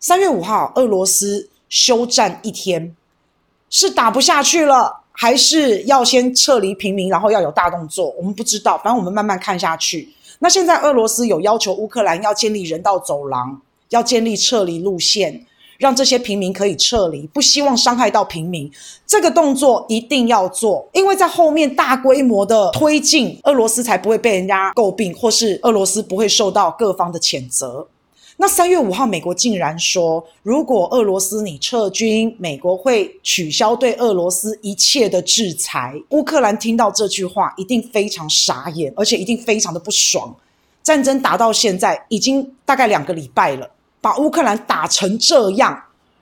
三月五号，俄罗斯休战一天，是打不下去了，还是要先撤离平民，然后要有大动作？我们不知道，反正我们慢慢看下去。那现在俄罗斯有要求乌克兰要建立人道走廊，要建立撤离路线，让这些平民可以撤离，不希望伤害到平民。这个动作一定要做，因为在后面大规模的推进，俄罗斯才不会被人家诟病，或是俄罗斯不会受到各方的谴责。那三月五号，美国竟然说，如果俄罗斯你撤军，美国会取消对俄罗斯一切的制裁。乌克兰听到这句话，一定非常傻眼，而且一定非常的不爽。战争打到现在已经大概两个礼拜了，把乌克兰打成这样，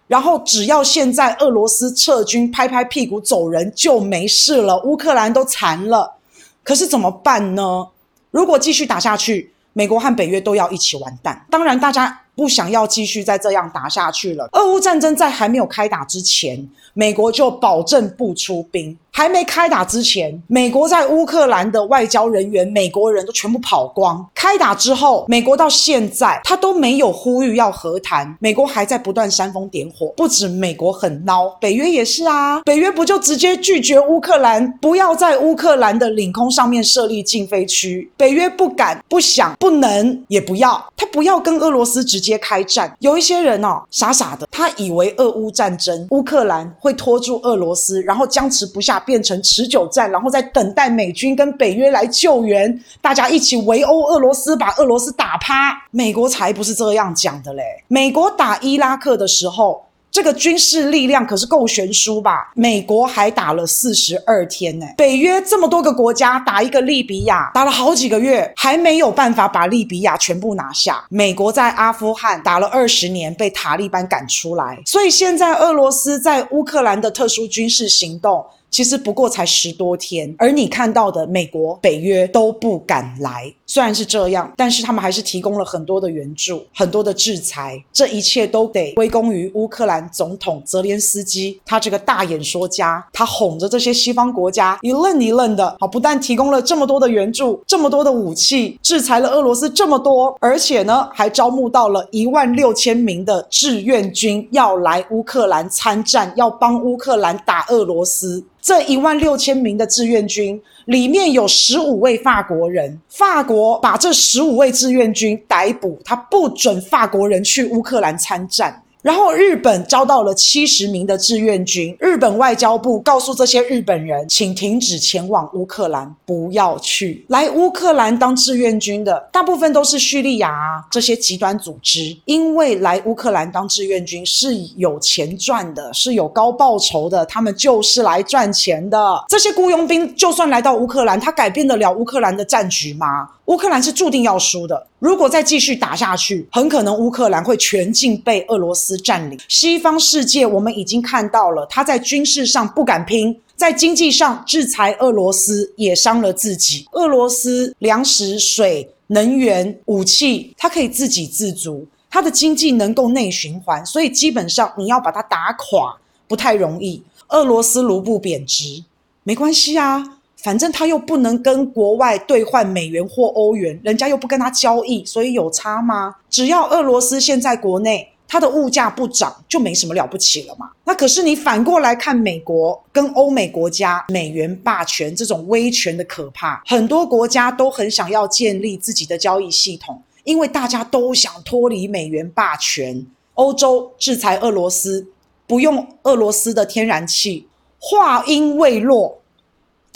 然后只要现在俄罗斯撤军，拍拍屁股走人就没事了，乌克兰都残了。可是怎么办呢？如果继续打下去，美国和北约都要一起完蛋。当然，大家不想要继续再这样打下去了。俄乌战争在还没有开打之前，美国就保证不出兵。还没开打之前，美国在乌克兰的外交人员，美国人都全部跑光。开打之后，美国到现在他都没有呼吁要和谈，美国还在不断煽风点火。不止美国很孬，北约也是啊。北约不就直接拒绝乌克兰不要在乌克兰的领空上面设立禁飞区？北约不敢、不想、不能，也不要，他不要跟俄罗斯直接接开战。有一些人哦，傻傻的，他以为俄乌战争，乌克兰会拖住俄罗斯，然后僵持不下。变成持久战，然后再等待美军跟北约来救援，大家一起围殴俄罗斯，把俄罗斯打趴。美国才不是这样讲的嘞！美国打伊拉克的时候。这个军事力量可是够悬殊吧？美国还打了四十二天呢。北约这么多个国家打一个利比亚，打了好几个月，还没有办法把利比亚全部拿下。美国在阿富汗打了二十年，被塔利班赶出来。所以现在俄罗斯在乌克兰的特殊军事行动，其实不过才十多天，而你看到的美国、北约都不敢来。虽然是这样，但是他们还是提供了很多的援助、很多的制裁，这一切都得归功于乌克兰总统泽连斯基，他这个大演说家，他哄着这些西方国家一愣一愣的，好，不但提供了这么多的援助、这么多的武器，制裁了俄罗斯这么多，而且呢，还招募到了一万六千名的志愿军要来乌克兰参战，要帮乌克兰打俄罗斯。这一万六千名的志愿军里面有十五位法国人，法国把这十五位志愿军逮捕，他不准法国人去乌克兰参战。然后日本招到了七十名的志愿军，日本外交部告诉这些日本人，请停止前往乌克兰，不要去。来乌克兰当志愿军的大部分都是叙利亚啊，这些极端组织，因为来乌克兰当志愿军是有钱赚的，是有高报酬的，他们就是来赚钱的。这些雇佣兵就算来到乌克兰，他改变得了乌克兰的战局吗？乌克兰是注定要输的。如果再继续打下去，很可能乌克兰会全境被俄罗斯占领。西方世界我们已经看到了，他在军事上不敢拼，在经济上制裁俄罗斯也伤了自己。俄罗斯粮食、水、能源、武器，它可以自给自足，它的经济能够内循环，所以基本上你要把它打垮不太容易。俄罗斯卢布贬值，没关系啊。反正他又不能跟国外兑换美元或欧元，人家又不跟他交易，所以有差吗？只要俄罗斯现在国内它的物价不涨，就没什么了不起了嘛。那可是你反过来看美国跟欧美国家，美元霸权这种威权的可怕，很多国家都很想要建立自己的交易系统，因为大家都想脱离美元霸权。欧洲制裁俄罗斯，不用俄罗斯的天然气，话音未落。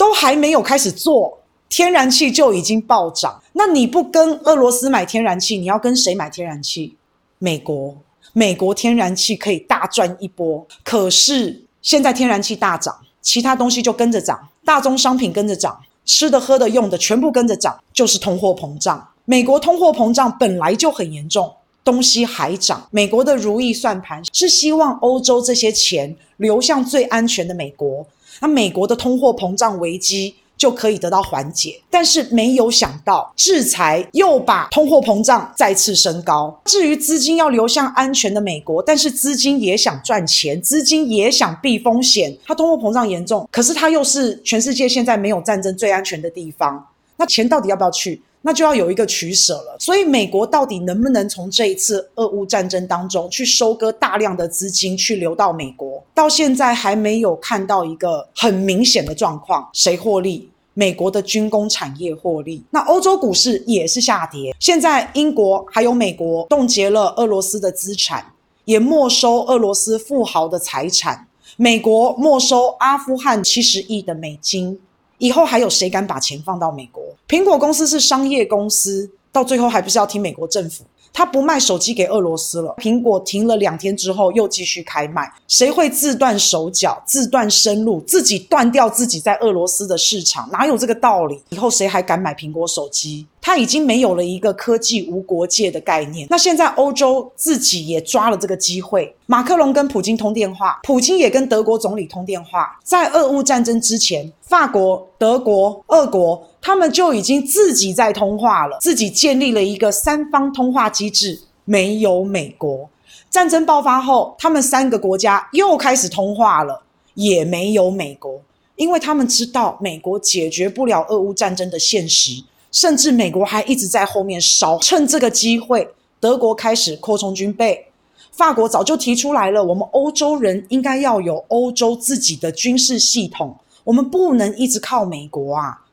都还没有开始做，天然气就已经暴涨。那你不跟俄罗斯买天然气，你要跟谁买天然气？美国，美国天然气可以大赚一波。可是现在天然气大涨，其他东西就跟着涨，大宗商品跟着涨，吃的、喝的、用的全部跟着涨，就是通货膨胀。美国通货膨胀本来就很严重，东西还涨。美国的如意算盘是希望欧洲这些钱流向最安全的美国。那美国的通货膨胀危机就可以得到缓解，但是没有想到制裁又把通货膨胀再次升高。至于资金要流向安全的美国，但是资金也想赚钱，资金也想避风险。它通货膨胀严重，可是它又是全世界现在没有战争最安全的地方。那钱到底要不要去？那就要有一个取舍了。所以，美国到底能不能从这一次俄乌战争当中去收割大量的资金，去流到美国？到现在还没有看到一个很明显的状况。谁获利？美国的军工产业获利。那欧洲股市也是下跌。现在，英国还有美国冻结了俄罗斯的资产，也没收俄罗斯富豪的财产。美国没收阿富汗七十亿的美金。以后还有谁敢把钱放到美国？苹果公司是商业公司，到最后还不是要听美国政府？他不卖手机给俄罗斯了。苹果停了两天之后，又继续开卖。谁会自断手脚、自断生路，自己断掉自己在俄罗斯的市场？哪有这个道理？以后谁还敢买苹果手机？他已经没有了一个科技无国界的概念。那现在欧洲自己也抓了这个机会。马克龙跟普京通电话，普京也跟德国总理通电话。在俄乌战争之前，法国、德国、俄国。他们就已经自己在通话了，自己建立了一个三方通话机制，没有美国。战争爆发后，他们三个国家又开始通话了，也没有美国，因为他们知道美国解决不了俄乌战争的现实，甚至美国还一直在后面烧。趁这个机会，德国开始扩充军备，法国早就提出来了，我们欧洲人应该要有欧洲自己的军事系统，我们不能一直靠美国啊。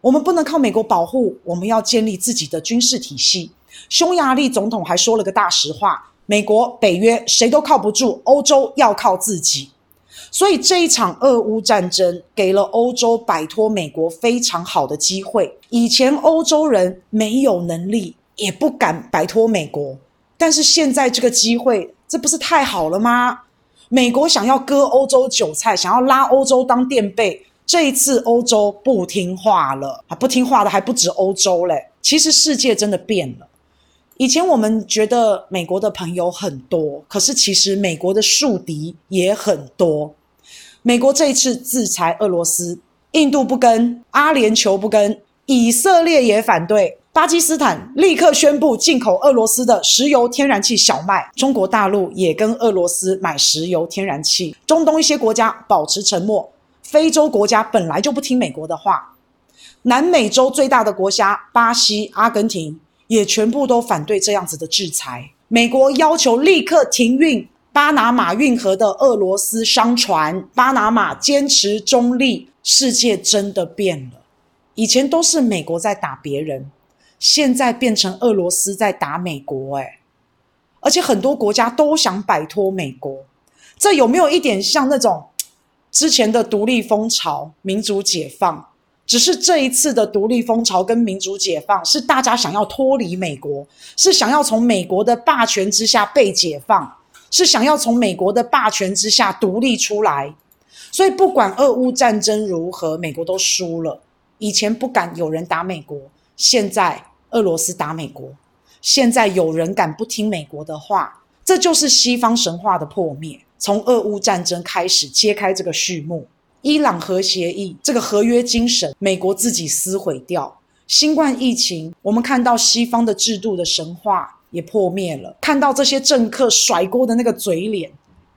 我们不能靠美国保护，我们要建立自己的军事体系。匈牙利总统还说了个大实话：美国、北约谁都靠不住，欧洲要靠自己。所以这一场俄乌战争给了欧洲摆脱美国非常好的机会。以前欧洲人没有能力，也不敢摆脱美国，但是现在这个机会，这不是太好了吗？美国想要割欧洲韭菜，想要拉欧洲当垫背。这一次欧洲不听话了啊！不听话的还不止欧洲嘞。其实世界真的变了。以前我们觉得美国的朋友很多，可是其实美国的树敌也很多。美国这一次制裁俄罗斯，印度不跟，阿联酋不跟，以色列也反对，巴基斯坦立刻宣布进口俄罗斯的石油、天然气、小麦。中国大陆也跟俄罗斯买石油、天然气。中东一些国家保持沉默。非洲国家本来就不听美国的话，南美洲最大的国家巴西、阿根廷也全部都反对这样子的制裁。美国要求立刻停运巴拿马运河的俄罗斯商船，巴拿马坚持中立。世界真的变了，以前都是美国在打别人，现在变成俄罗斯在打美国。诶，而且很多国家都想摆脱美国，这有没有一点像那种？之前的独立风潮、民主解放，只是这一次的独立风潮跟民主解放，是大家想要脱离美国，是想要从美国的霸权之下被解放，是想要从美国的霸权之下独立出来。所以，不管俄乌战争如何，美国都输了。以前不敢有人打美国，现在俄罗斯打美国，现在有人敢不听美国的话，这就是西方神话的破灭。从俄乌战争开始揭开这个序幕，伊朗核协议这个合约精神，美国自己撕毁掉。新冠疫情，我们看到西方的制度的神话也破灭了，看到这些政客甩锅的那个嘴脸，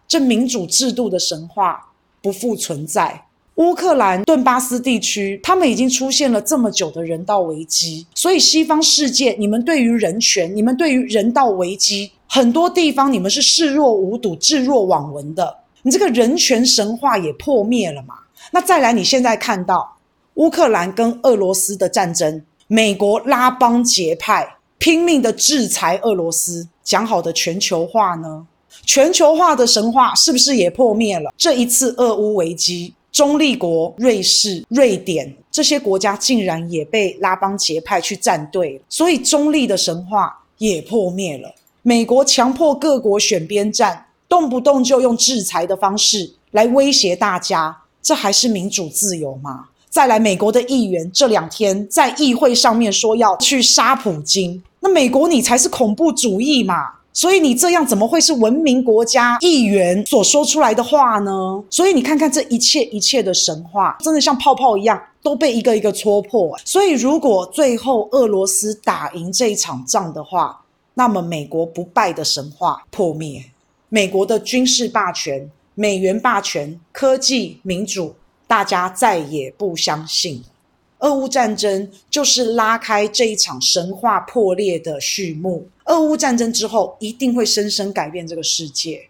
这民主制度的神话不复存在。乌克兰顿巴斯地区，他们已经出现了这么久的人道危机，所以西方世界，你们对于人权，你们对于人道危机。很多地方你们是视若无睹、置若罔闻的，你这个人权神话也破灭了嘛？那再来，你现在看到乌克兰跟俄罗斯的战争，美国拉帮结派，拼命的制裁俄罗斯，讲好的全球化呢？全球化的神话是不是也破灭了？这一次俄乌危机，中立国瑞士、瑞典这些国家竟然也被拉帮结派去站队，所以中立的神话也破灭了。美国强迫各国选边站，动不动就用制裁的方式来威胁大家，这还是民主自由吗？再来，美国的议员这两天在议会上面说要去杀普京，那美国你才是恐怖主义嘛？所以你这样怎么会是文明国家议员所说出来的话呢？所以你看看这一切一切的神话，真的像泡泡一样都被一个一个戳破。所以如果最后俄罗斯打赢这一场仗的话，那么，美国不败的神话破灭，美国的军事霸权、美元霸权、科技、民主，大家再也不相信了。俄乌战争就是拉开这一场神话破裂的序幕。俄乌战争之后，一定会深深改变这个世界。